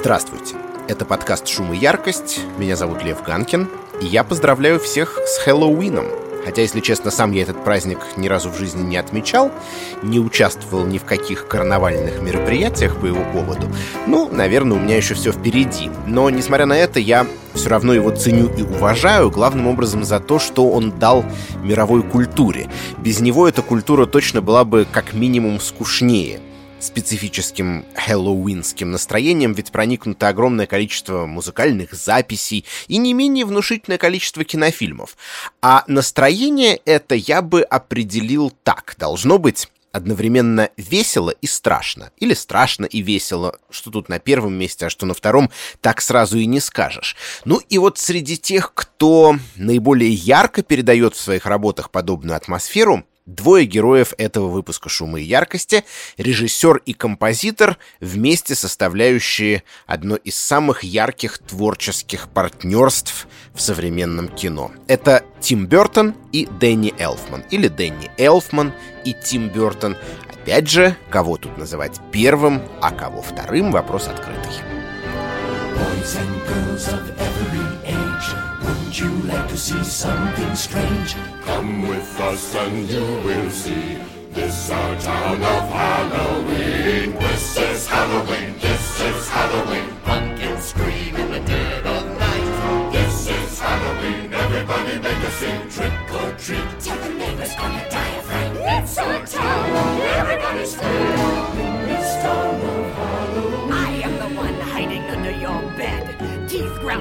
Здравствуйте. Это подкаст «Шум и яркость». Меня зовут Лев Ганкин. И я поздравляю всех с Хэллоуином. Хотя, если честно, сам я этот праздник ни разу в жизни не отмечал, не участвовал ни в каких карнавальных мероприятиях по его поводу. Ну, наверное, у меня еще все впереди. Но, несмотря на это, я все равно его ценю и уважаю, главным образом за то, что он дал мировой культуре. Без него эта культура точно была бы как минимум скучнее специфическим хэллоуинским настроением ведь проникнуто огромное количество музыкальных записей и не менее внушительное количество кинофильмов. А настроение это я бы определил так. Должно быть одновременно весело и страшно. Или страшно и весело. Что тут на первом месте, а что на втором, так сразу и не скажешь. Ну и вот среди тех, кто наиболее ярко передает в своих работах подобную атмосферу, Двое героев этого выпуска «Шума и яркости» — режиссер и композитор, вместе составляющие одно из самых ярких творческих партнерств в современном кино. Это Тим Бертон и Дэнни Элфман. Или Дэнни Элфман и Тим Бертон. Опять же, кого тут называть первым, а кого вторым — вопрос открытый. Boys and girls of every Would you like to see something strange? Come with us and you will see. This our town of Halloween. This is Halloween. This is Halloween. Pumpkins scream in the dead of night. This is Halloween. Everybody make a scene. Trick or treat. Tell the neighbors gonna die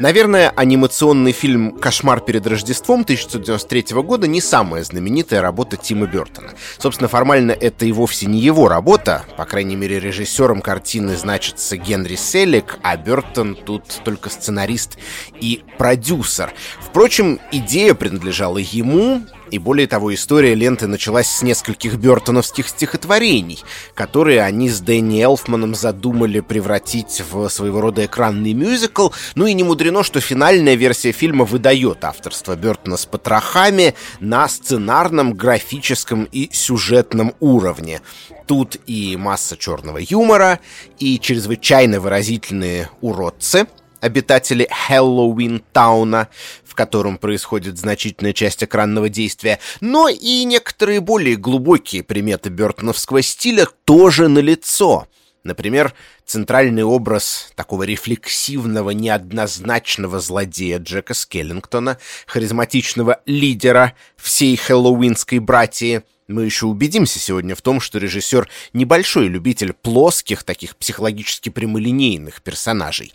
Наверное, анимационный фильм «Кошмар перед Рождеством» 1993 года не самая знаменитая работа Тима Бертона. Собственно, формально это и вовсе не его работа. По крайней мере, режиссером картины значится Генри Селик, а Бертон тут только сценарист и продюсер. Впрочем, идея принадлежала ему, и более того, история ленты началась с нескольких бертоновских стихотворений, которые они с Дэнни Элфманом задумали превратить в своего рода экранный мюзикл. Ну и не мудрено, что финальная версия фильма выдает авторство Бертона с потрохами на сценарном, графическом и сюжетном уровне. Тут и масса черного юмора, и чрезвычайно выразительные уродцы — обитатели Хэллоуин Тауна, в котором происходит значительная часть экранного действия, но и некоторые более глубокие приметы бертоновского стиля тоже налицо. Например, центральный образ такого рефлексивного, неоднозначного злодея Джека Скеллингтона, харизматичного лидера всей хэллоуинской братьи — мы еще убедимся сегодня в том, что режиссер небольшой любитель плоских, таких психологически прямолинейных персонажей.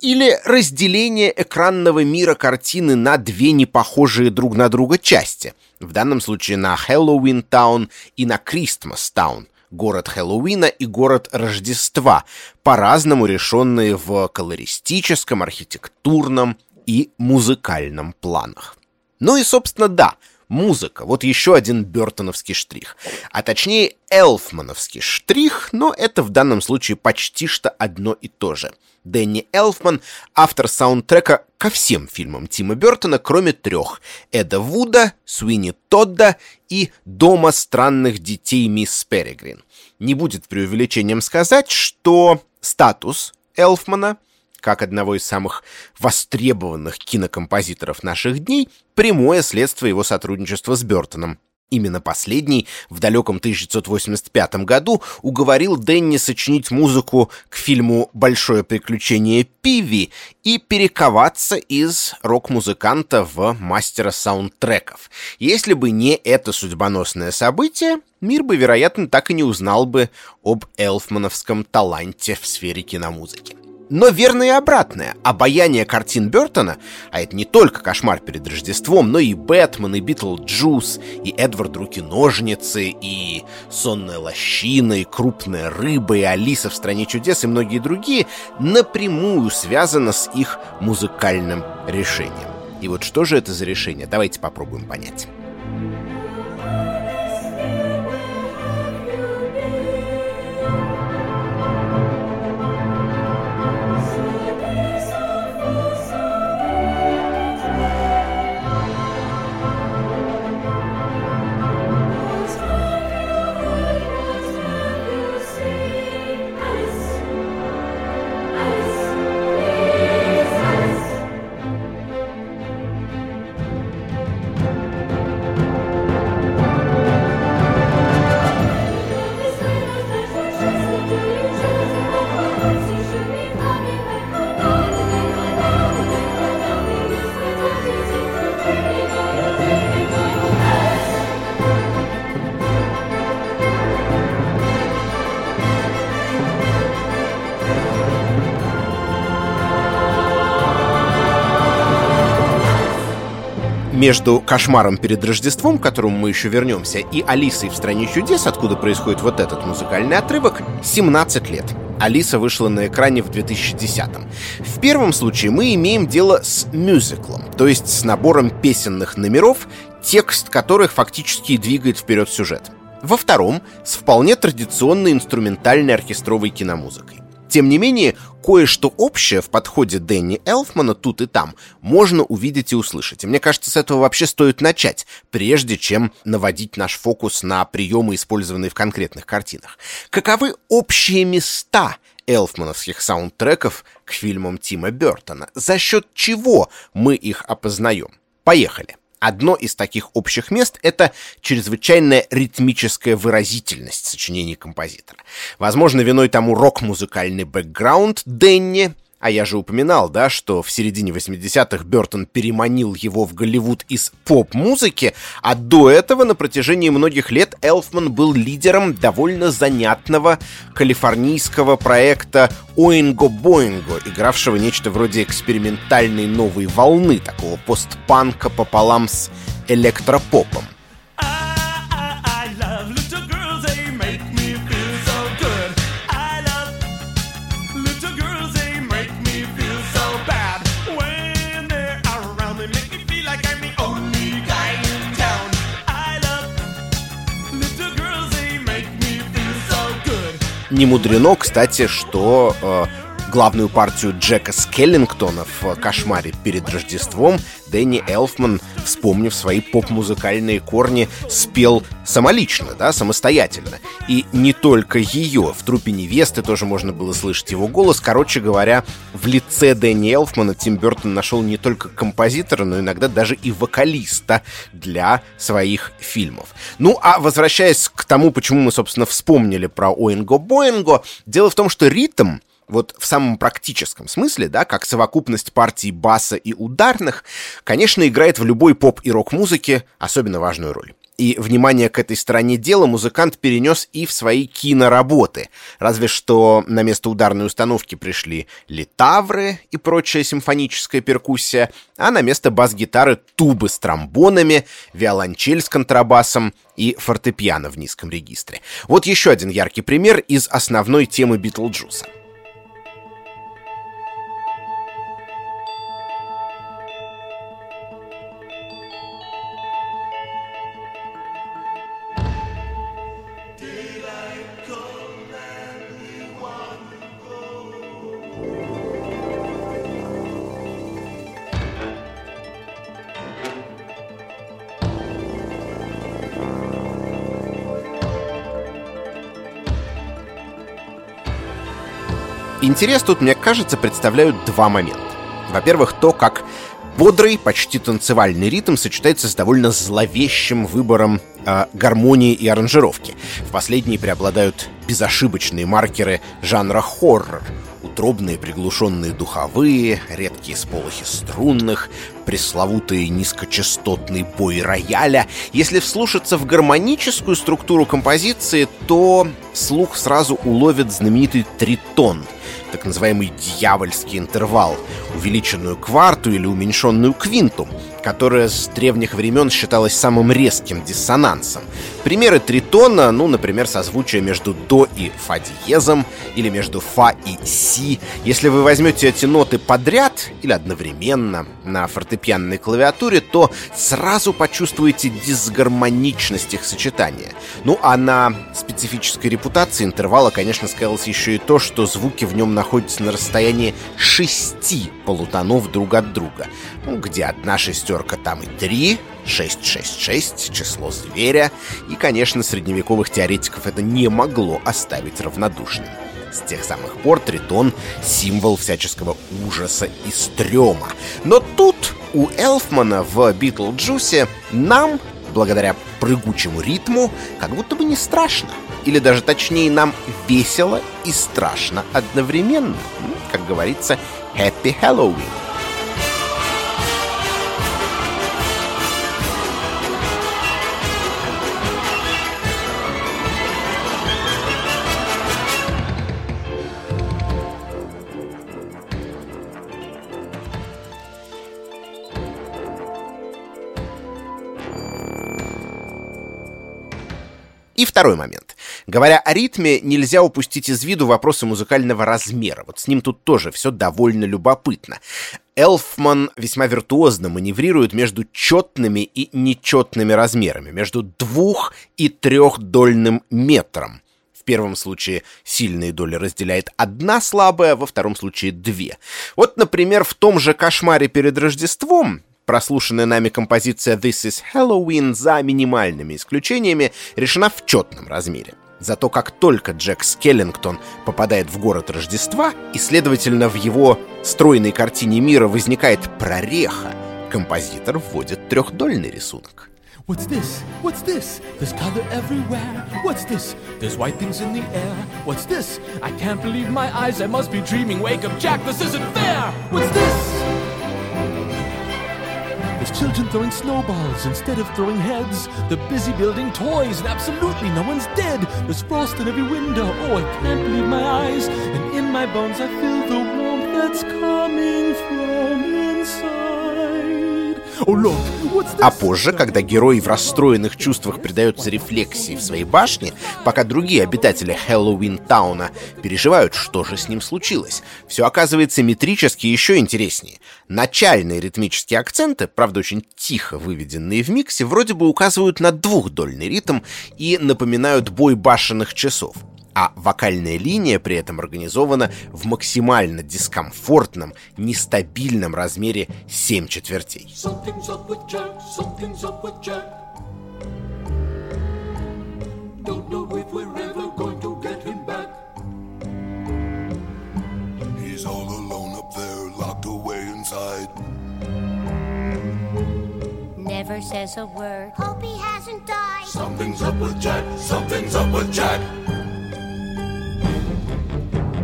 Или разделение экранного мира картины на две непохожие друг на друга части. В данном случае на Хэллоуин Таун и на Кристмас Таун город Хэллоуина и город Рождества, по-разному решенные в колористическом, архитектурном и музыкальном планах. Ну и, собственно, да, Музыка. Вот еще один бертоновский штрих. А точнее, элфмановский штрих, но это в данном случае почти что одно и то же. Дэнни Элфман — автор саундтрека ко всем фильмам Тима Бертона, кроме трех — Эда Вуда, Суини Тодда и «Дома странных детей мисс Перегрин». Не будет преувеличением сказать, что статус Элфмана — как одного из самых востребованных кинокомпозиторов наших дней, прямое следствие его сотрудничества с Бертоном. Именно последний в далеком 1985 году уговорил Дэнни сочинить музыку к фильму «Большое приключение Пиви» и перековаться из рок-музыканта в мастера саундтреков. Если бы не это судьбоносное событие, мир бы, вероятно, так и не узнал бы об элфмановском таланте в сфере киномузыки. Но верно и обратное. Обаяние картин Бертона, а это не только «Кошмар перед Рождеством», но и «Бэтмен», и «Битлджус», и «Эдвард Руки-ножницы», и «Сонная лощина», и «Крупная рыба», и «Алиса в стране чудес» и многие другие, напрямую связано с их музыкальным решением. И вот что же это за решение? Давайте попробуем понять. Между «Кошмаром перед Рождеством», к которому мы еще вернемся, и «Алисой в стране чудес», откуда происходит вот этот музыкальный отрывок, 17 лет. Алиса вышла на экране в 2010-м. В первом случае мы имеем дело с мюзиклом, то есть с набором песенных номеров, текст которых фактически двигает вперед сюжет. Во втором — с вполне традиционной инструментальной оркестровой киномузыкой. Тем не менее, кое-что общее в подходе Дэнни Элфмана тут и там можно увидеть и услышать. И мне кажется, с этого вообще стоит начать, прежде чем наводить наш фокус на приемы, использованные в конкретных картинах. Каковы общие места элфмановских саундтреков к фильмам Тима Бертона? За счет чего мы их опознаем? Поехали! Одно из таких общих мест — это чрезвычайная ритмическая выразительность сочинений композитора. Возможно, виной тому рок-музыкальный бэкграунд Денни — а я же упоминал, да, что в середине 80-х Бертон переманил его в Голливуд из поп-музыки, а до этого на протяжении многих лет Элфман был лидером довольно занятного калифорнийского проекта Оинго-Боинго, игравшего нечто вроде экспериментальной новой волны, такого постпанка пополам с электропопом. Не мудрено, кстати, что э, главную партию Джека Скеллингтона в «Кошмаре перед Рождеством» Дэнни Элфман, вспомнив свои поп-музыкальные корни, спел самолично, да, самостоятельно. И не только ее. В трупе невесты тоже можно было слышать его голос. Короче говоря, в лице Дэнни Элфмана Тим Бертон нашел не только композитора, но иногда даже и вокалиста для своих фильмов. Ну, а возвращаясь к тому, почему мы, собственно, вспомнили про Оинго-Боинго, дело в том, что ритм вот в самом практическом смысле, да, как совокупность партий баса и ударных, конечно, играет в любой поп и рок-музыке особенно важную роль. И внимание к этой стороне дела музыкант перенес и в свои киноработы. Разве что на место ударной установки пришли литавры и прочая симфоническая перкуссия, а на место бас-гитары тубы с тромбонами, виолончель с контрабасом и фортепиано в низком регистре. Вот еще один яркий пример из основной темы Битлджуса. Интерес тут, мне кажется, представляют два момента. Во-первых, то, как бодрый, почти танцевальный ритм сочетается с довольно зловещим выбором э, гармонии и аранжировки. В последней преобладают безошибочные маркеры жанра хоррор, утробные приглушенные духовые, редкие сполохи струнных, пресловутый низкочастотный бой рояля. Если вслушаться в гармоническую структуру композиции, то слух сразу уловит знаменитый тритон — так называемый дьявольский интервал, увеличенную кварту или уменьшенную квинту, которая с древних времен считалась самым резким диссонансом. Примеры тритона, ну, например, созвучие между до и фа диезом, или между фа и си. Если вы возьмете эти ноты подряд или одновременно на фортепианной клавиатуре, то сразу почувствуете дисгармоничность их сочетания. Ну, а на специфической репутации интервала, конечно, сказалось еще и то, что звуки в нем находятся на расстоянии шести полутонов друг от друга. Ну, где одна шестерка, там и три, 666, число зверя, и, конечно, средневековых теоретиков это не могло оставить равнодушным. С тех самых пор тритон — символ всяческого ужаса и стрёма. Но тут у Элфмана в Битлджусе нам, благодаря прыгучему ритму, как будто бы не страшно или даже точнее нам весело и страшно одновременно. Как говорится, Happy Halloween! И второй момент. Говоря о ритме, нельзя упустить из виду вопросы музыкального размера. Вот с ним тут тоже все довольно любопытно. Элфман весьма виртуозно маневрирует между четными и нечетными размерами, между двух- и трехдольным метром. В первом случае сильные доли разделяет одна слабая, во втором случае две. Вот, например, в том же «Кошмаре перед Рождеством» прослушанная нами композиция «This is Halloween» за минимальными исключениями решена в четном размере. Зато как только Джек Скеллингтон попадает в город Рождества, и, следовательно, в его стройной картине мира возникает прореха, композитор вводит трехдольный рисунок. What's this? What's this? There's color everywhere. What's this? There's white things in the air. What's this? I can't believe my eyes. I must be dreaming. Wake up, Jack. This isn't fair. What's this? There's children throwing snowballs instead of throwing heads. They're busy building toys, and absolutely no one's dead. There's frost in every window. Oh, I can't believe my eyes. And in my bones, I feel the warmth that's coming from inside. А позже, когда герои в расстроенных чувствах предаются рефлексии в своей башне, пока другие обитатели Хэллоуин Тауна переживают, что же с ним случилось, все оказывается метрически еще интереснее. Начальные ритмические акценты, правда очень тихо выведенные в миксе, вроде бы указывают на двухдольный ритм и напоминают бой башенных часов а вокальная линия при этом организована в максимально дискомфортном, нестабильном размере 7 четвертей. Never says a word. Hope he hasn't died. Something's up with Jack. Something's up with Jack.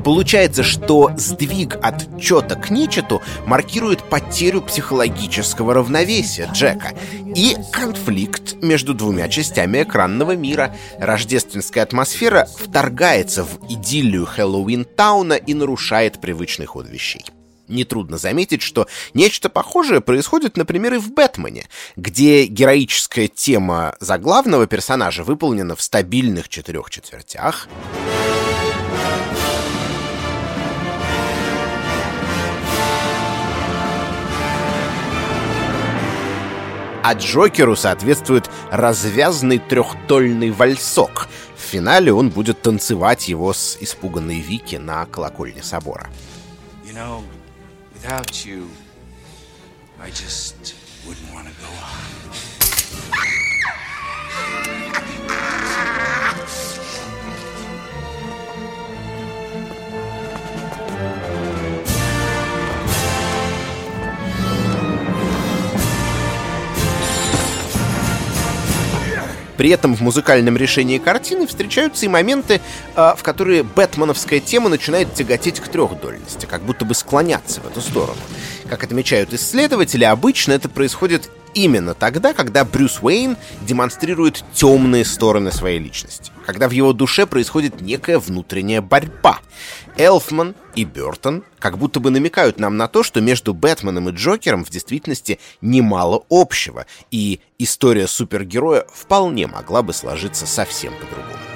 Получается, что сдвиг от чета к нечету маркирует потерю психологического равновесия Джека и конфликт между двумя частями экранного мира. Рождественская атмосфера вторгается в идиллию Хэллоуин-тауна и нарушает привычный ход вещей. Нетрудно заметить, что нечто похожее происходит, например, и в «Бэтмене», где героическая тема заглавного персонажа выполнена в стабильных четырех четвертях. А Джокеру соответствует развязный трехтольный вальсок. В финале он будет танцевать его с испуганной Вики на колокольне собора. You know, without you, I just При этом в музыкальном решении картины встречаются и моменты, а, в которые бэтменовская тема начинает тяготеть к трехдольности, как будто бы склоняться в эту сторону. Как отмечают исследователи, обычно это происходит именно тогда, когда Брюс Уэйн демонстрирует темные стороны своей личности, когда в его душе происходит некая внутренняя борьба. Элфман и Бертон как будто бы намекают нам на то, что между Бэтменом и Джокером в действительности немало общего, и история супергероя вполне могла бы сложиться совсем по-другому.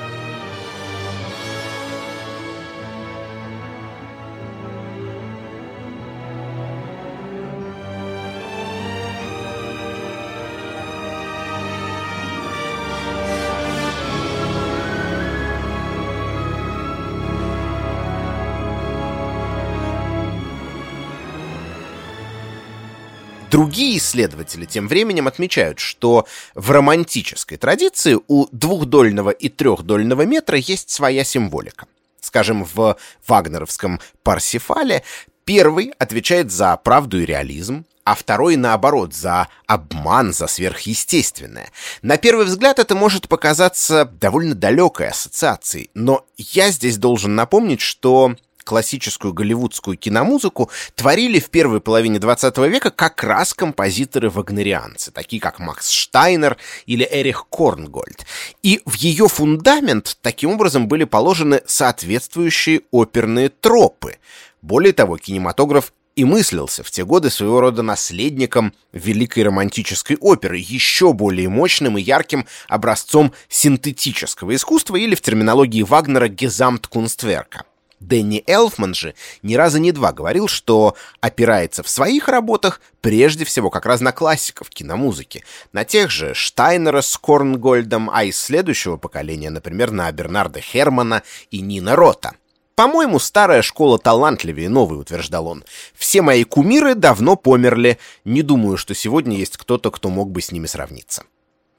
Другие исследователи тем временем отмечают, что в романтической традиции у двухдольного и трехдольного метра есть своя символика. Скажем, в вагнеровском «Парсифале» первый отвечает за правду и реализм, а второй, наоборот, за обман, за сверхъестественное. На первый взгляд это может показаться довольно далекой ассоциацией, но я здесь должен напомнить, что классическую голливудскую киномузыку творили в первой половине 20 века как раз композиторы-вагнерианцы, такие как Макс Штайнер или Эрих Корнгольд. И в ее фундамент таким образом были положены соответствующие оперные тропы. Более того, кинематограф и мыслился в те годы своего рода наследником великой романтической оперы, еще более мощным и ярким образцом синтетического искусства или в терминологии Вагнера «Гезамткунстверка». Дэнни Элфман же ни раза не два говорил, что опирается в своих работах прежде всего как раз на классиков киномузыки, на тех же Штайнера с Корнгольдом, а из следующего поколения, например, на Бернарда Хермана и Нина Рота. «По-моему, старая школа талантливее новой», — утверждал он. «Все мои кумиры давно померли. Не думаю, что сегодня есть кто-то, кто мог бы с ними сравниться».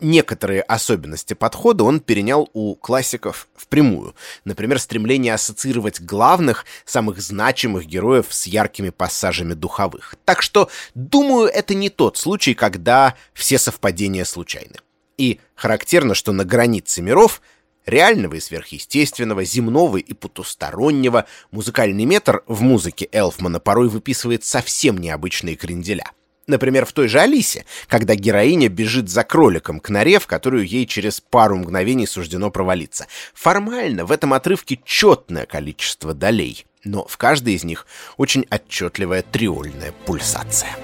Некоторые особенности подхода он перенял у классиков впрямую. Например, стремление ассоциировать главных, самых значимых героев с яркими пассажами духовых. Так что, думаю, это не тот случай, когда все совпадения случайны. И характерно, что на границе миров реального и сверхъестественного, земного и потустороннего, музыкальный метр в музыке Элфмана порой выписывает совсем необычные кренделя. Например, в той же Алисе, когда героиня бежит за кроликом к норе, в которую ей через пару мгновений суждено провалиться. Формально в этом отрывке четное количество долей, но в каждой из них очень отчетливая триольная пульсация.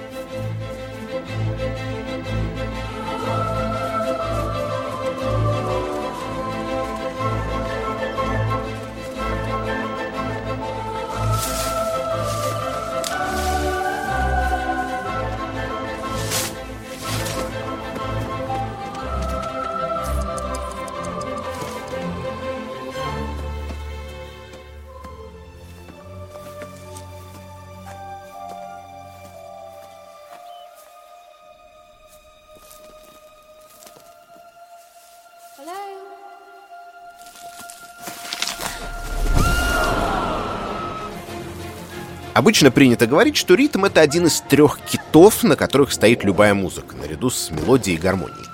Обычно принято говорить, что ритм — это один из трех китов, на которых стоит любая музыка, наряду с мелодией и гармонией.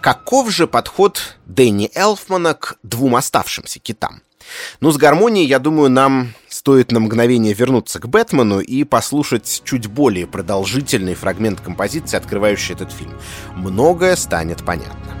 Каков же подход Дэнни Элфмана к двум оставшимся китам? Ну, с гармонией, я думаю, нам стоит на мгновение вернуться к Бэтмену и послушать чуть более продолжительный фрагмент композиции, открывающий этот фильм. Многое станет понятно.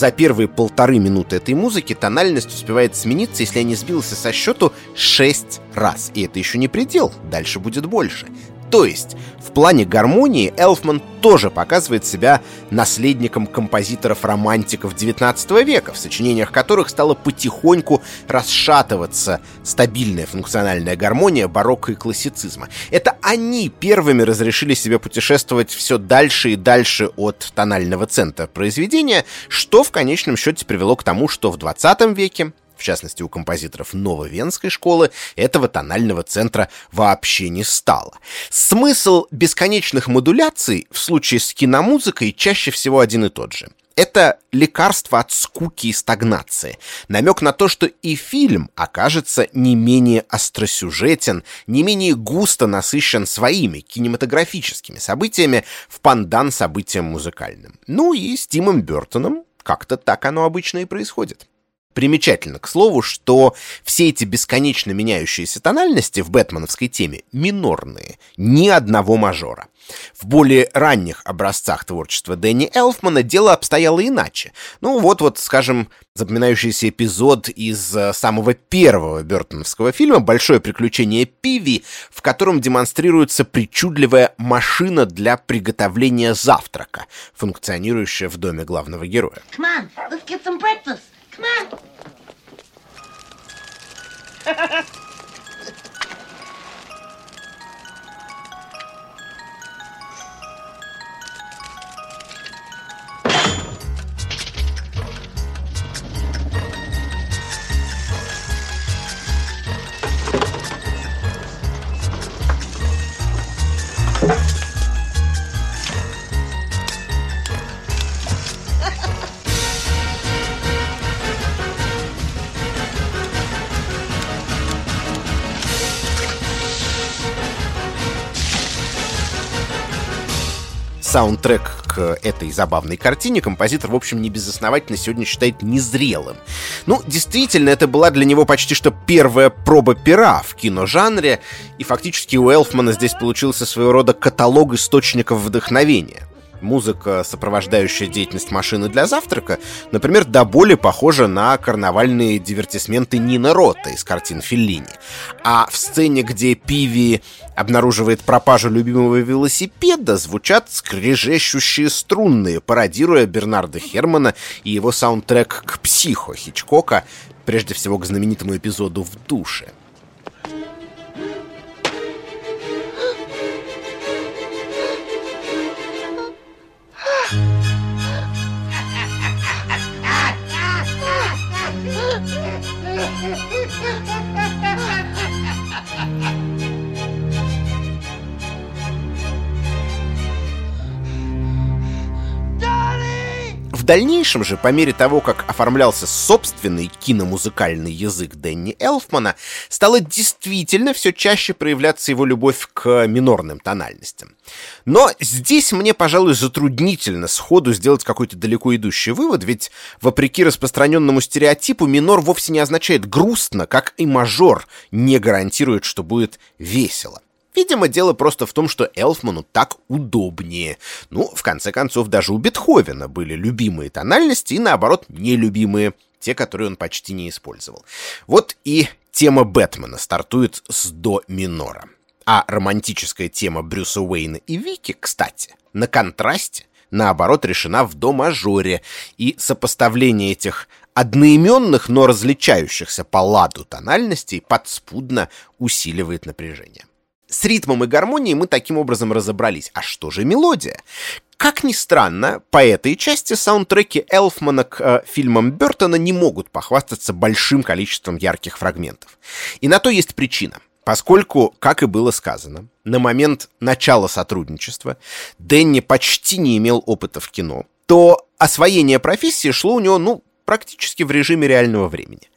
За первые полторы минуты этой музыки тональность успевает смениться, если я не сбился со счету, 6 раз. И это еще не предел, дальше будет больше. То есть, в плане гармонии Элфман тоже показывает себя наследником композиторов-романтиков XIX века, в сочинениях которых стала потихоньку расшатываться стабильная функциональная гармония барокко и классицизма. Это они первыми разрешили себе путешествовать все дальше и дальше от тонального центра произведения, что в конечном счете привело к тому, что в XX веке в частности у композиторов Нововенской школы, этого тонального центра вообще не стало. Смысл бесконечных модуляций в случае с киномузыкой чаще всего один и тот же. Это лекарство от скуки и стагнации. Намек на то, что и фильм окажется не менее остросюжетен, не менее густо насыщен своими кинематографическими событиями в пандан событиям музыкальным. Ну и с Тимом Бертоном как-то так оно обычно и происходит. Примечательно, к слову, что все эти бесконечно меняющиеся тональности в бэтменовской теме минорные, ни одного мажора. В более ранних образцах творчества Дэнни Элфмана дело обстояло иначе. Ну вот, вот, скажем, запоминающийся эпизод из э, самого первого Бертоновского фильма «Большое приключение Пиви», в котором демонстрируется причудливая машина для приготовления завтрака, функционирующая в доме главного героя. Come on, let's get some breakfast. Come on. Саундтрек к этой забавной картине. Композитор, в общем, не безосновательно сегодня считает незрелым. Ну, действительно, это была для него почти что первая проба пера в киножанре, и фактически у Элфмана здесь получился своего рода каталог источников вдохновения музыка, сопровождающая деятельность машины для завтрака, например, до боли похожа на карнавальные дивертисменты Нина Рота из картин Феллини. А в сцене, где Пиви обнаруживает пропажу любимого велосипеда, звучат скрежещущие струнные, пародируя Бернарда Хермана и его саундтрек к «Психо» Хичкока, прежде всего к знаменитому эпизоду «В душе». Дальнейшем же, по мере того, как оформлялся собственный киномузыкальный язык Дэнни Элфмана, стало действительно все чаще проявляться его любовь к минорным тональностям. Но здесь мне, пожалуй, затруднительно сходу сделать какой-то далеко идущий вывод, ведь, вопреки распространенному стереотипу, минор вовсе не означает грустно, как и мажор не гарантирует, что будет весело. Видимо, дело просто в том, что Элфману так удобнее. Ну, в конце концов, даже у Бетховена были любимые тональности и, наоборот, нелюбимые, те, которые он почти не использовал. Вот и тема Бэтмена стартует с до минора. А романтическая тема Брюса Уэйна и Вики, кстати, на контрасте, наоборот, решена в до мажоре, и сопоставление этих одноименных, но различающихся по ладу тональностей подспудно усиливает напряжение. С ритмом и гармонией мы таким образом разобрались. А что же мелодия? Как ни странно, по этой части саундтреки Элфмана к э, фильмам Бертона не могут похвастаться большим количеством ярких фрагментов. И на то есть причина. Поскольку, как и было сказано, на момент начала сотрудничества Дэнни почти не имел опыта в кино, то освоение профессии шло у него, ну, практически в режиме реального времени.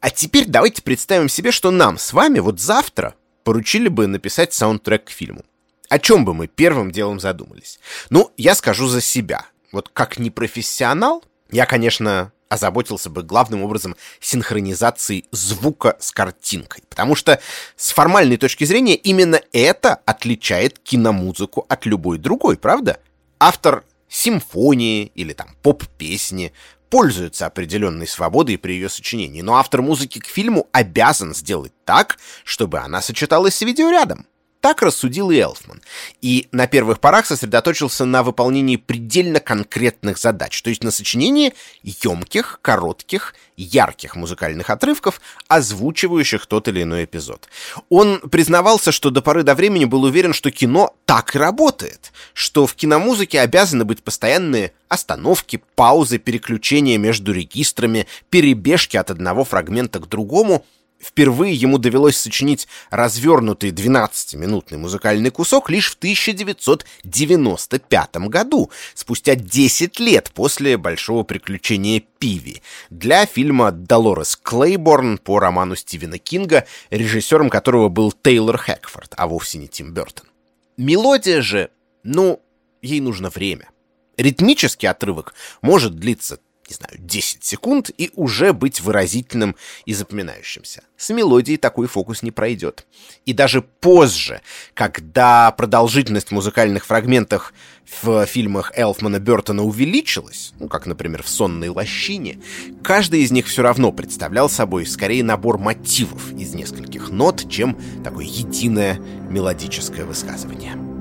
А теперь давайте представим себе, что нам с вами вот завтра поручили бы написать саундтрек к фильму. О чем бы мы первым делом задумались? Ну, я скажу за себя. Вот как непрофессионал, я, конечно, озаботился бы главным образом синхронизацией звука с картинкой. Потому что с формальной точки зрения именно это отличает киномузыку от любой другой, правда? Автор симфонии или там поп-песни пользуется определенной свободой при ее сочинении, но автор музыки к фильму обязан сделать так, чтобы она сочеталась с видеорядом. Так рассудил и Элфман. И на первых порах сосредоточился на выполнении предельно конкретных задач, то есть на сочинении емких, коротких, ярких музыкальных отрывков, озвучивающих тот или иной эпизод. Он признавался, что до поры до времени был уверен, что кино так и работает, что в киномузыке обязаны быть постоянные остановки, паузы, переключения между регистрами, перебежки от одного фрагмента к другому — Впервые ему довелось сочинить развернутый 12-минутный музыкальный кусок лишь в 1995 году, спустя 10 лет после «Большого приключения Пиви», для фильма «Долорес Клейборн» по роману Стивена Кинга, режиссером которого был Тейлор Хэкфорд, а вовсе не Тим Бертон. Мелодия же, ну, ей нужно время. Ритмический отрывок может длиться не знаю, 10 секунд и уже быть выразительным и запоминающимся. С мелодией такой фокус не пройдет. И даже позже, когда продолжительность музыкальных фрагментов в фильмах Элфмана Бертона увеличилась, ну, как, например, в «Сонной лощине», каждый из них все равно представлял собой скорее набор мотивов из нескольких нот, чем такое единое мелодическое высказывание.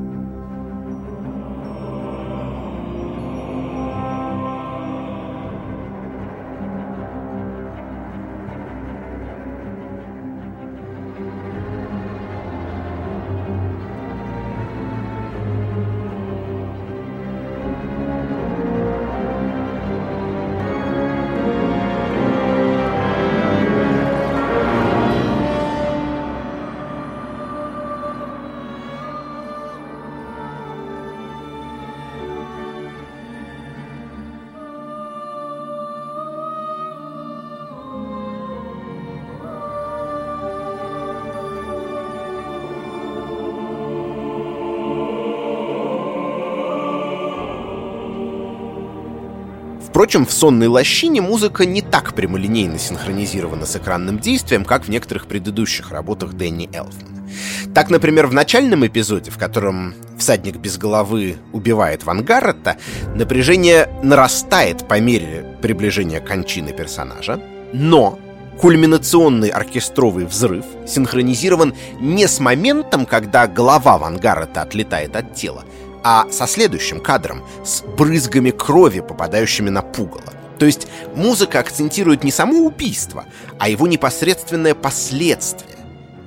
Впрочем, в «Сонной лощине» музыка не так прямолинейно синхронизирована с экранным действием, как в некоторых предыдущих работах Дэнни Элфмана. Так, например, в начальном эпизоде, в котором всадник без головы убивает Ван Гарретта, напряжение нарастает по мере приближения кончины персонажа, но кульминационный оркестровый взрыв синхронизирован не с моментом, когда голова Ван Гарретта отлетает от тела, а со следующим кадром, с брызгами крови, попадающими на пугало. То есть музыка акцентирует не само убийство, а его непосредственное последствие.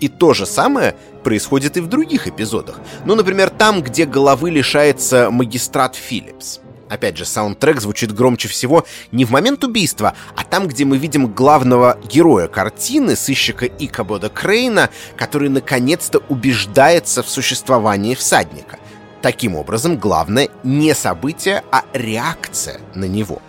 И то же самое происходит и в других эпизодах. Ну, например, там, где головы лишается магистрат Филлипс. Опять же, саундтрек звучит громче всего не в момент убийства, а там, где мы видим главного героя картины, сыщика Икабода Крейна, который наконец-то убеждается в существовании всадника. Таким образом, главное не событие, а реакция на него.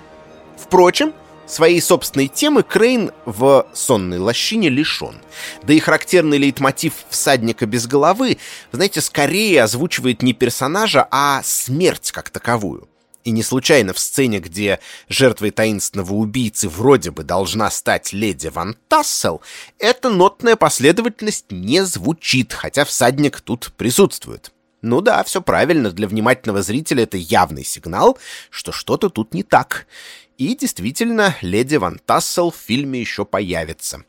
Впрочем, Своей собственной темы Крейн в «Сонной лощине» лишен. Да и характерный лейтмотив «Всадника без головы», знаете, скорее озвучивает не персонажа, а смерть как таковую. И не случайно в сцене, где жертвой таинственного убийцы вроде бы должна стать леди Ван Тассел, эта нотная последовательность не звучит, хотя всадник тут присутствует. Ну да, все правильно, для внимательного зрителя это явный сигнал, что что-то тут не так. И действительно, леди Ван Тассел в фильме еще появится.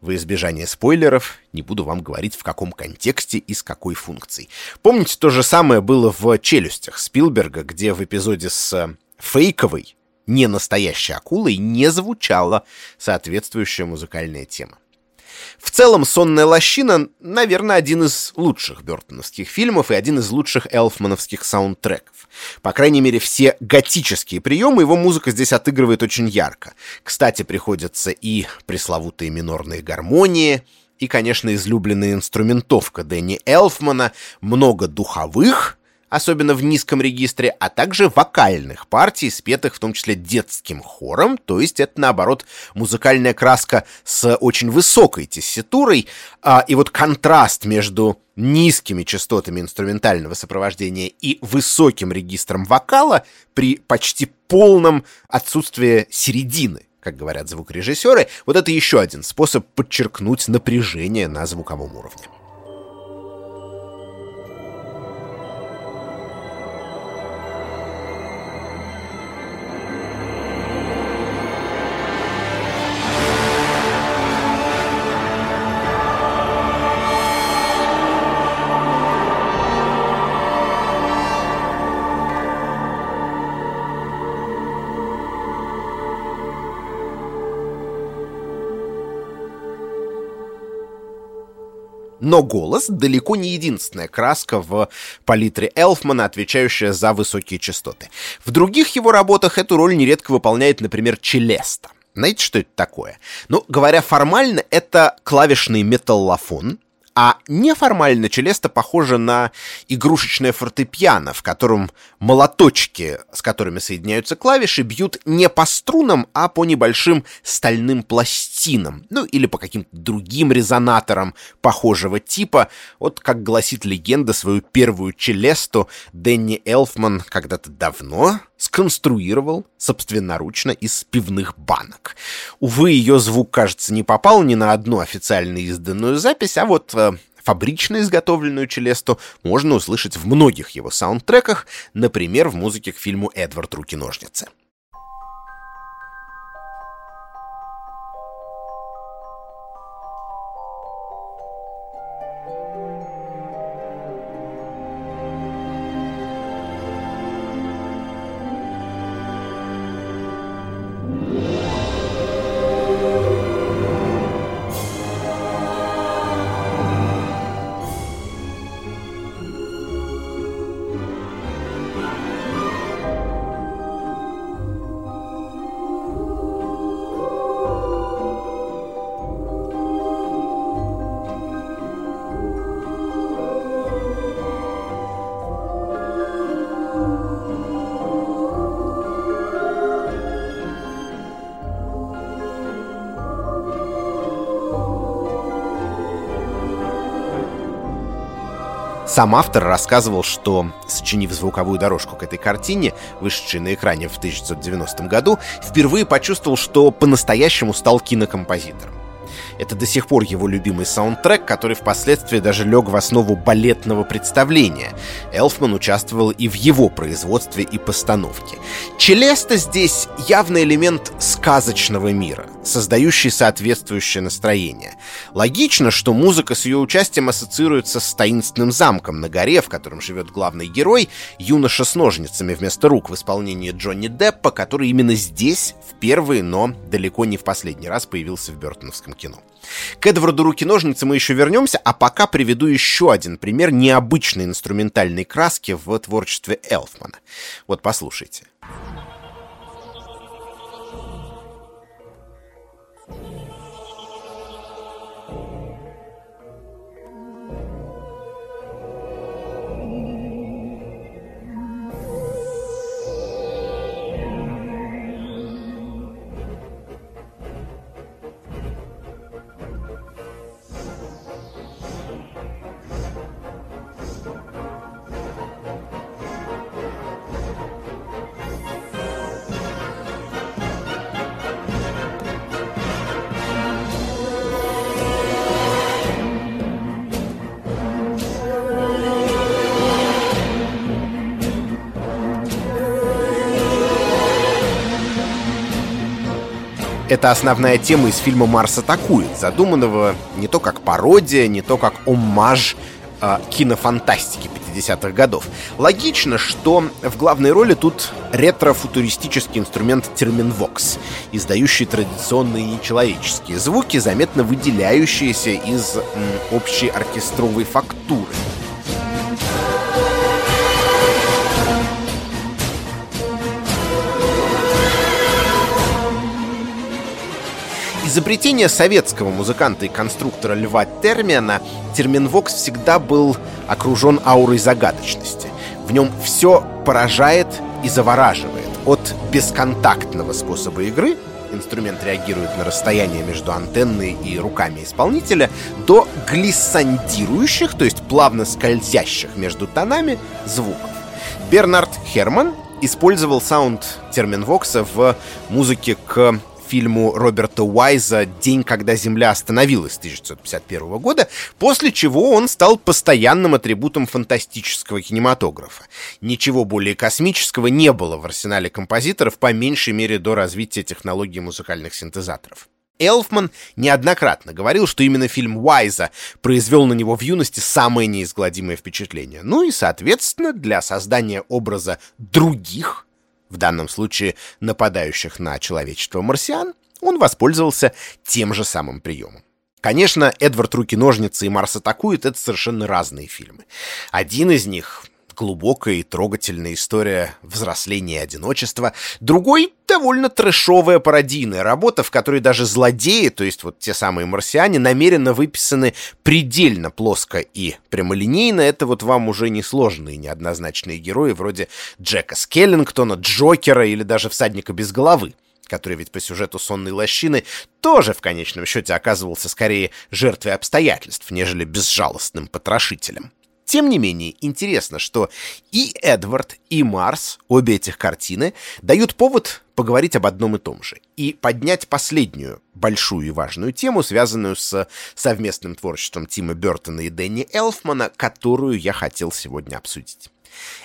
Во избежание спойлеров не буду вам говорить, в каком контексте и с какой функцией. Помните, то же самое было в «Челюстях» Спилберга, где в эпизоде с э, фейковой, не настоящей акулой не звучала соответствующая музыкальная тема. В целом, «Сонная лощина», наверное, один из лучших бертоновских фильмов и один из лучших элфмановских саундтреков. По крайней мере, все готические приемы его музыка здесь отыгрывает очень ярко. Кстати, приходятся и пресловутые минорные гармонии, и, конечно, излюбленная инструментовка Дэнни Элфмана, много духовых, особенно в низком регистре, а также вокальных партий, спетых в том числе детским хором, то есть это, наоборот, музыкальная краска с очень высокой тесситурой, а, и вот контраст между низкими частотами инструментального сопровождения и высоким регистром вокала при почти полном отсутствии середины как говорят звукорежиссеры, вот это еще один способ подчеркнуть напряжение на звуковом уровне. Но голос далеко не единственная краска в палитре Элфмана, отвечающая за высокие частоты. В других его работах эту роль нередко выполняет, например, Челеста. Знаете, что это такое? Ну, говоря формально, это клавишный металлофон, а неформально челеста похожа на игрушечное фортепиано, в котором молоточки, с которыми соединяются клавиши, бьют не по струнам, а по небольшим стальным пластинам, ну или по каким-то другим резонаторам похожего типа. Вот, как гласит легенда, свою первую челесту Дэнни Элфман когда-то давно сконструировал собственноручно из пивных банок. Увы, ее звук, кажется, не попал ни на одну официально изданную запись, а вот э, фабрично изготовленную челесту можно услышать в многих его саундтреках, например, в музыке к фильму «Эдвард. Руки-ножницы». Сам автор рассказывал, что, сочинив звуковую дорожку к этой картине, вышедшей на экране в 1990 году, впервые почувствовал, что по-настоящему стал кинокомпозитором. Это до сих пор его любимый саундтрек, который впоследствии даже лег в основу балетного представления. Элфман участвовал и в его производстве и постановке. Челеста здесь явный элемент сказочного мира, создающий соответствующее настроение. Логично, что музыка с ее участием ассоциируется с таинственным замком на горе, в котором живет главный герой, юноша с ножницами вместо рук в исполнении Джонни Деппа, который именно здесь в первый, но далеко не в последний раз появился в Бертоновском кино. К Эдварду руки-ножницы мы еще вернемся, а пока приведу еще один пример необычной инструментальной краски в творчестве Элфмана. Вот послушайте. Это основная тема из фильма «Марс атакует», задуманного не то как пародия, не то как оммаж э, кинофантастики 50-х годов. Логично, что в главной роли тут ретро-футуристический инструмент терминвокс, издающий традиционные нечеловеческие звуки, заметно выделяющиеся из м, общей оркестровой фактуры. Изобретение советского музыканта и конструктора Льва Термиана терминвокс всегда был окружен аурой загадочности. В нем все поражает и завораживает. От бесконтактного способа игры инструмент реагирует на расстояние между антенной и руками исполнителя, до глиссандирующих, то есть плавно скользящих между тонами звуков. Бернард Херман использовал саунд терминвокса в музыке к фильму Роберта Уайза «День, когда Земля остановилась» 1951 года, после чего он стал постоянным атрибутом фантастического кинематографа. Ничего более космического не было в арсенале композиторов, по меньшей мере до развития технологий музыкальных синтезаторов. Элфман неоднократно говорил, что именно фильм Уайза произвел на него в юности самое неизгладимое впечатление. Ну и, соответственно, для создания образа других в данном случае нападающих на человечество марсиан, он воспользовался тем же самым приемом. Конечно, Эдвард Руки-ножницы и Марс атакует — это совершенно разные фильмы. Один из них глубокая и трогательная история взросления и одиночества. Другой — довольно трэшовая пародийная работа, в которой даже злодеи, то есть вот те самые марсиане, намеренно выписаны предельно плоско и прямолинейно. Это вот вам уже несложные неоднозначные герои вроде Джека Скеллингтона, Джокера или даже Всадника без головы который ведь по сюжету «Сонной лощины» тоже в конечном счете оказывался скорее жертвой обстоятельств, нежели безжалостным потрошителем. Тем не менее, интересно, что и Эдвард, и Марс, обе этих картины, дают повод поговорить об одном и том же и поднять последнюю большую и важную тему, связанную с совместным творчеством Тима Бертона и Дэнни Элфмана, которую я хотел сегодня обсудить.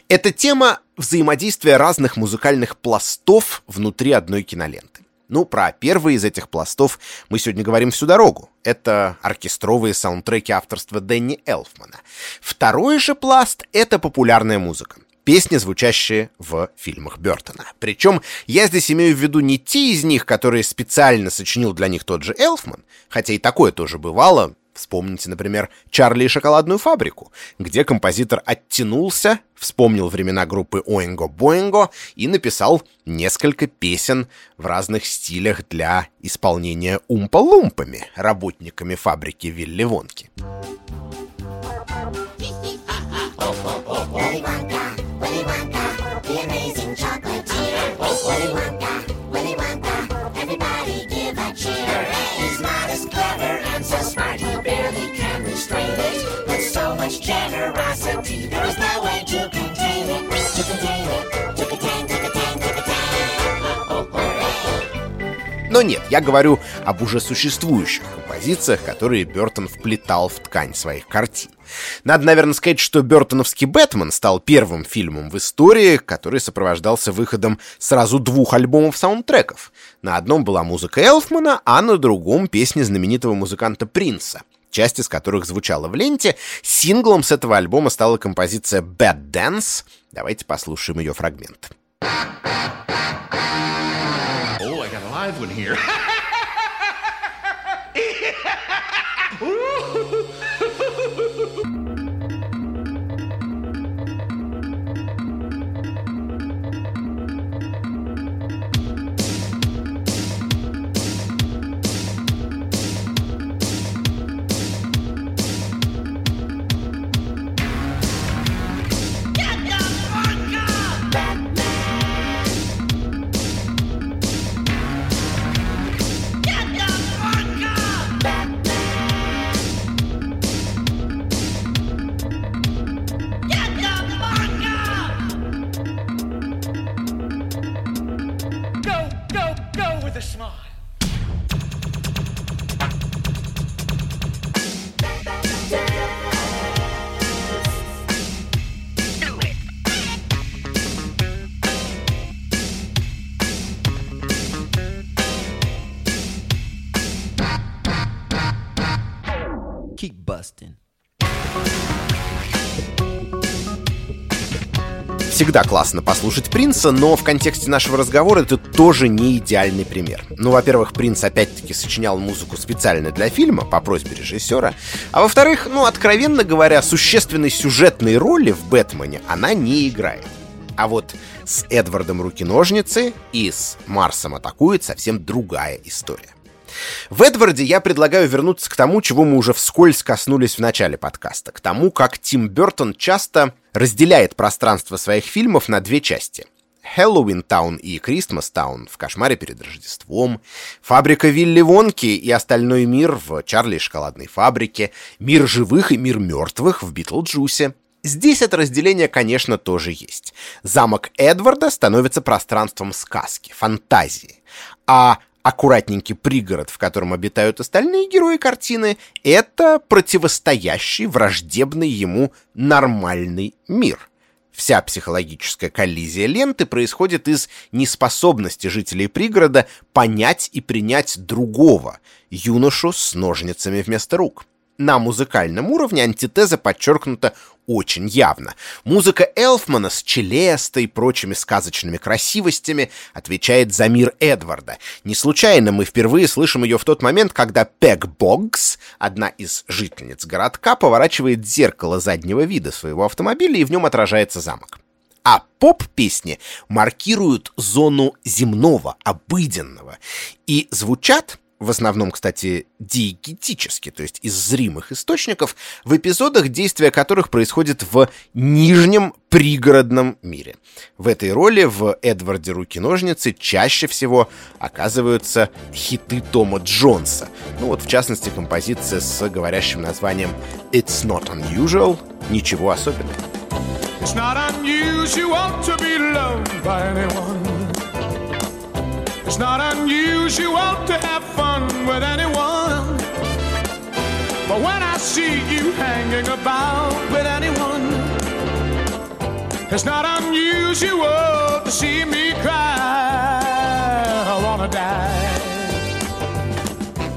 Это тема взаимодействия разных музыкальных пластов внутри одной киноленты. Ну, про первый из этих пластов мы сегодня говорим всю дорогу. Это оркестровые саундтреки авторства Дэнни Элфмана. Второй же пласт — это популярная музыка. Песни, звучащие в фильмах Бертона. Причем я здесь имею в виду не те из них, которые специально сочинил для них тот же Элфман, хотя и такое тоже бывало, Вспомните, например, «Чарли и шоколадную фабрику», где композитор оттянулся, вспомнил времена группы Оинго-Боинго и написал несколько песен в разных стилях для исполнения умпа-лумпами, работниками фабрики Вилли Вонки. Willy Но нет, я говорю об уже существующих композициях, которые Бертон вплетал в ткань своих картин. Надо, наверное, сказать, что Бертоновский «Бэтмен» стал первым фильмом в истории, который сопровождался выходом сразу двух альбомов саундтреков. На одном была музыка Элфмана, а на другом — песни знаменитого музыканта Принца часть из которых звучала в ленте. Синглом с этого альбома стала композиция «Bad Dance». Давайте послушаем ее фрагмент. Oh, have one here. the smile. Keep busting. Всегда классно послушать Принца, но в контексте нашего разговора это тоже не идеальный пример. Ну, во-первых, Принц опять-таки сочинял музыку специально для фильма, по просьбе режиссера, а во-вторых, ну, откровенно говоря, существенной сюжетной роли в «Бэтмене» она не играет. А вот с Эдвардом Руки-ножницы и с Марсом атакует совсем другая история. В Эдварде я предлагаю вернуться к тому, чего мы уже вскользь коснулись в начале подкаста, к тому, как Тим Бертон часто разделяет пространство своих фильмов на две части. Halloween Town и Christmas Town в «Кошмаре перед Рождеством», фабрика Вилли Вонки и остальной мир в «Чарли и шоколадной фабрике», мир живых и мир мертвых в «Битлджусе». Здесь это разделение, конечно, тоже есть. Замок Эдварда становится пространством сказки, фантазии, а аккуратненький пригород, в котором обитают остальные герои картины, это противостоящий враждебный ему нормальный мир. Вся психологическая коллизия ленты происходит из неспособности жителей пригорода понять и принять другого, юношу с ножницами вместо рук. На музыкальном уровне антитеза подчеркнута очень явно. Музыка Элфмана с Челеста и прочими сказочными красивостями отвечает за мир Эдварда. Не случайно мы впервые слышим ее в тот момент, когда Пег Богс, одна из жительниц городка, поворачивает зеркало заднего вида своего автомобиля, и в нем отражается замок. А поп-песни маркируют зону земного, обыденного, и звучат в основном, кстати, диегетически, то есть из зримых источников, в эпизодах, действия которых происходит в нижнем пригородном мире. В этой роли в «Эдварде руки-ножницы» чаще всего оказываются хиты Тома Джонса. Ну вот, в частности, композиция с говорящим названием «It's not unusual» — «Ничего особенного». It's not unusual to be loved by anyone. It's not unusual to have fun with anyone. But when I see you hanging about with anyone, it's not unusual to see me cry. I wanna die.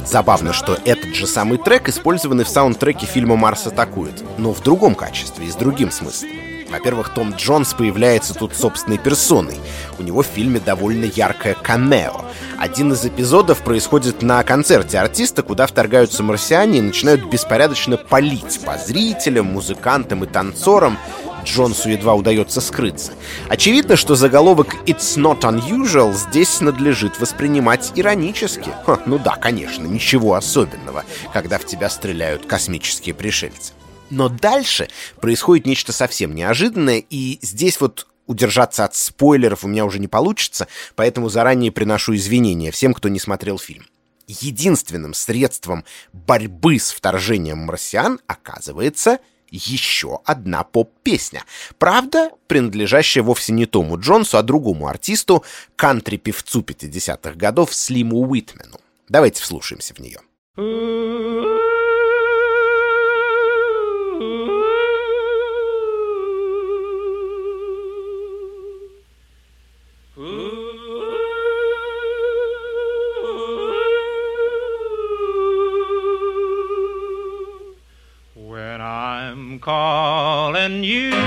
Забавно, что этот же самый трек использован в саундтреке фильма «Марс атакует», но в другом качестве и с другим смыслом. Во-первых, Том Джонс появляется тут собственной персоной. У него в фильме довольно яркое камео. Один из эпизодов происходит на концерте артиста, куда вторгаются марсиане и начинают беспорядочно палить по зрителям, музыкантам и танцорам. Джонсу едва удается скрыться. Очевидно, что заголовок «It's not unusual» здесь надлежит воспринимать иронически. Ха, ну да, конечно, ничего особенного, когда в тебя стреляют космические пришельцы. Но дальше происходит нечто совсем неожиданное, и здесь вот удержаться от спойлеров у меня уже не получится, поэтому заранее приношу извинения всем, кто не смотрел фильм. Единственным средством борьбы с вторжением марсиан оказывается еще одна поп-песня. Правда, принадлежащая вовсе не Тому Джонсу, а другому артисту, кантри-певцу 50-х годов Слиму Уитмену. Давайте вслушаемся в нее. you.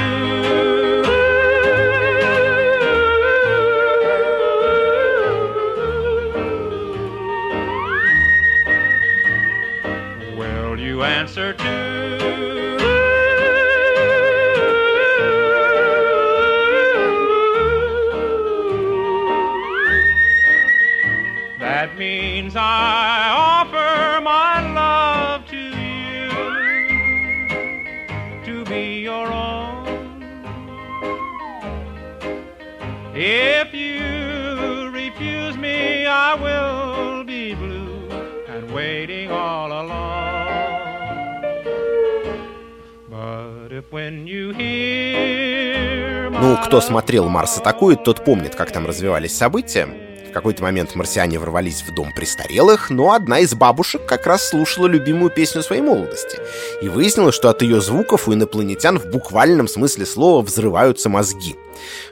Ну, кто смотрел «Марс атакует», тот помнит, как там развивались события. В какой-то момент марсиане ворвались в дом престарелых, но одна из бабушек как раз слушала любимую песню своей молодости. И выяснилось, что от ее звуков у инопланетян в буквальном смысле слова взрываются мозги.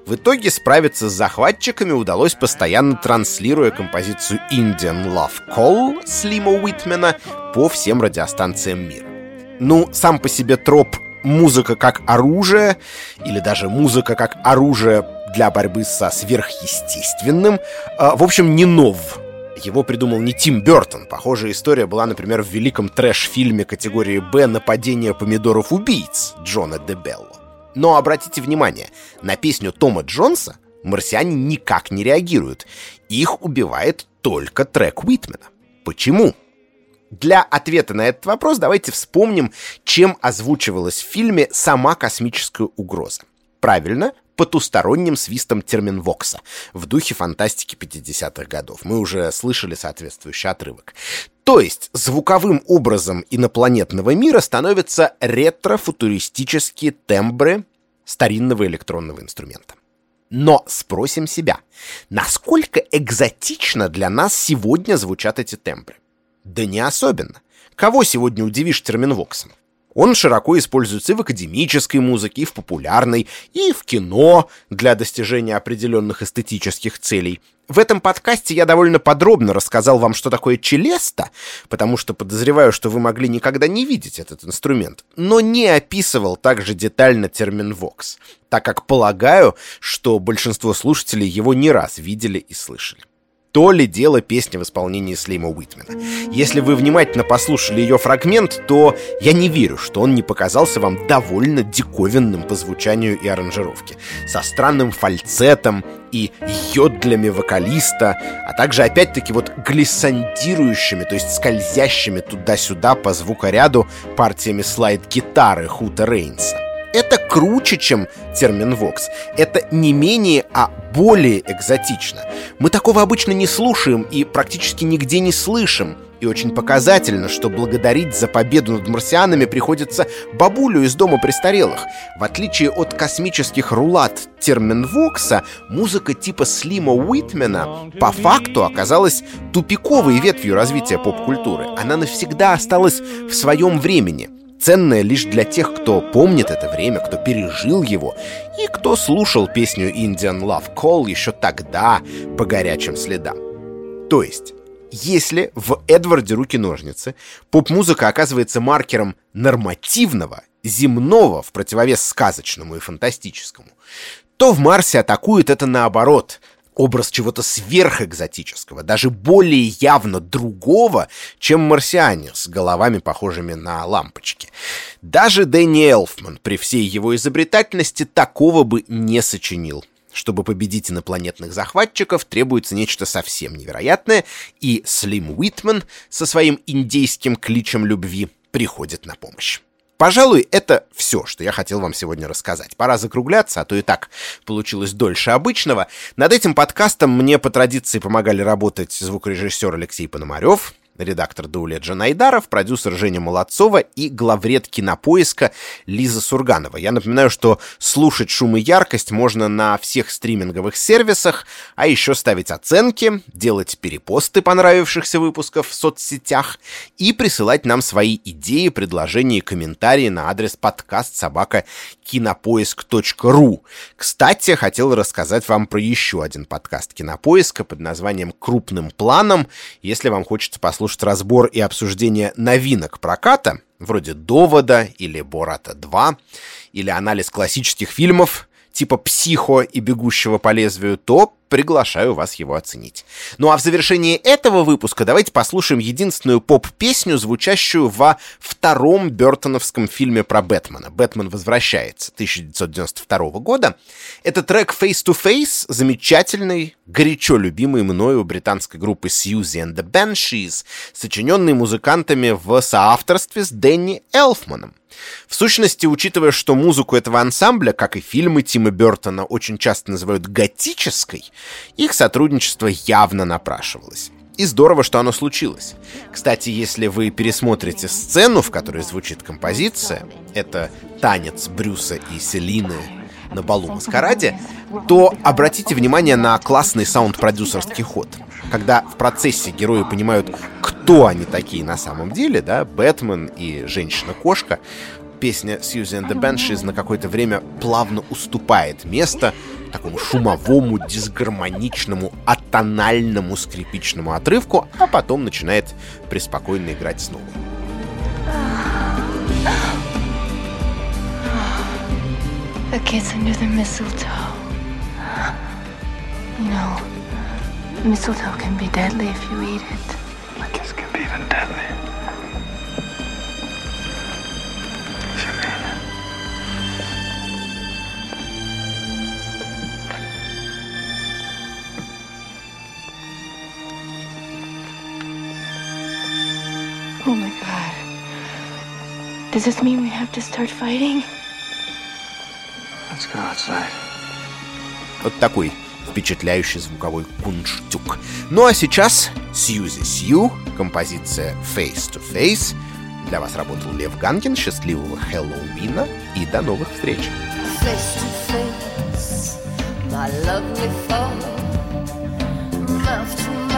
В итоге справиться с захватчиками удалось постоянно транслируя композицию Indian Love Call Слима Уитмена по всем радиостанциям мира. Ну, сам по себе троп музыка как оружие, или даже музыка как оружие для борьбы со сверхъестественным, а, в общем, не нов. Его придумал не Тим Бертон. Похожая история была, например, в великом трэш-фильме категории «Б» «Нападение помидоров-убийц» Джона Дебелло. Но обратите внимание, на песню Тома Джонса марсиане никак не реагируют. Их убивает только трек Уитмена. Почему? Для ответа на этот вопрос давайте вспомним, чем озвучивалась в фильме сама космическая угроза. Правильно, потусторонним свистом терминвокса в духе фантастики 50-х годов. Мы уже слышали соответствующий отрывок. То есть звуковым образом инопланетного мира становятся ретро-футуристические тембры старинного электронного инструмента. Но спросим себя, насколько экзотично для нас сегодня звучат эти тембры? Да не особенно. Кого сегодня удивишь терминвоксом? Он широко используется и в академической музыке, и в популярной, и в кино для достижения определенных эстетических целей. В этом подкасте я довольно подробно рассказал вам, что такое челеста, потому что подозреваю, что вы могли никогда не видеть этот инструмент, но не описывал также детально термин «вокс», так как полагаю, что большинство слушателей его не раз видели и слышали то ли дело песни в исполнении Слима Уитмена. Если вы внимательно послушали ее фрагмент, то я не верю, что он не показался вам довольно диковинным по звучанию и аранжировке. Со странным фальцетом и йодлями вокалиста, а также опять-таки вот глиссандирующими, то есть скользящими туда-сюда по звукоряду партиями слайд-гитары Хута Рейнса. Это круче, чем термин «вокс». Это не менее, а более экзотично. Мы такого обычно не слушаем и практически нигде не слышим. И очень показательно, что благодарить за победу над марсианами приходится бабулю из дома престарелых. В отличие от космических рулат терминвокса, музыка типа Слима Уитмена по факту оказалась тупиковой ветвью развития поп-культуры. Она навсегда осталась в своем времени — ценное лишь для тех, кто помнит это время, кто пережил его, и кто слушал песню Indian Love Call еще тогда по горячим следам. То есть, если в Эдварде руки-ножницы поп-музыка оказывается маркером нормативного, земного в противовес сказочному и фантастическому, то в Марсе атакует это наоборот, образ чего-то сверхэкзотического, даже более явно другого, чем марсиане с головами, похожими на лампочки. Даже Дэнни Элфман при всей его изобретательности такого бы не сочинил. Чтобы победить инопланетных захватчиков, требуется нечто совсем невероятное, и Слим Уитман со своим индейским кличем любви приходит на помощь. Пожалуй, это все, что я хотел вам сегодня рассказать. Пора закругляться, а то и так получилось дольше обычного. Над этим подкастом мне по традиции помогали работать звукорежиссер Алексей Пономарев, редактор Дауледжа Найдаров, продюсер Женя Молодцова и главред кинопоиска Лиза Сурганова. Я напоминаю, что слушать шум и яркость можно на всех стриминговых сервисах, а еще ставить оценки, делать перепосты понравившихся выпусков в соцсетях и присылать нам свои идеи, предложения и комментарии на адрес подкаст собака кинопоиск.ру. Кстати, хотел рассказать вам про еще один подкаст Кинопоиска под названием «Крупным планом». Если вам хочется послушать разбор и обсуждение новинок проката, вроде «Довода» или «Бората 2», или анализ классических фильмов типа «Психо» и «Бегущего по лезвию», то приглашаю вас его оценить. Ну а в завершении этого выпуска давайте послушаем единственную поп-песню, звучащую во втором Бертоновском фильме про Бэтмена. «Бэтмен возвращается» 1992 года. Это трек «Face to Face», замечательный, горячо любимый мною британской группы Suzy and the Banshees, сочиненный музыкантами в соавторстве с Дэнни Элфманом. В сущности, учитывая, что музыку этого ансамбля, как и фильмы Тима Бертона, очень часто называют готической, их сотрудничество явно напрашивалось. И здорово, что оно случилось. Кстати, если вы пересмотрите сцену, в которой звучит композиция, это танец Брюса и Селины на балу Маскараде, то обратите внимание на классный саунд-продюсерский ход. Когда в процессе герои понимают, кто они такие на самом деле, да, Бэтмен и Женщина-кошка, песня Susie and the Banshees на какое-то время плавно уступает место такому шумовому, дисгармоничному, атональному скрипичному отрывку, а потом начинает преспокойно играть снова. The kids under the mistletoe. You know, mistletoe can be deadly if you eat it. The kiss can be even deadly. If Does this mean we have to start fighting? Let's go outside. Вот такой впечатляющий звуковой кунштюк. Ну а сейчас Сьюзи Сью, композиция Face to Face. Для вас работал Лев Ганкин. Счастливого Хэллоуина и до новых встреч. face to face, my lovely foe, mouth to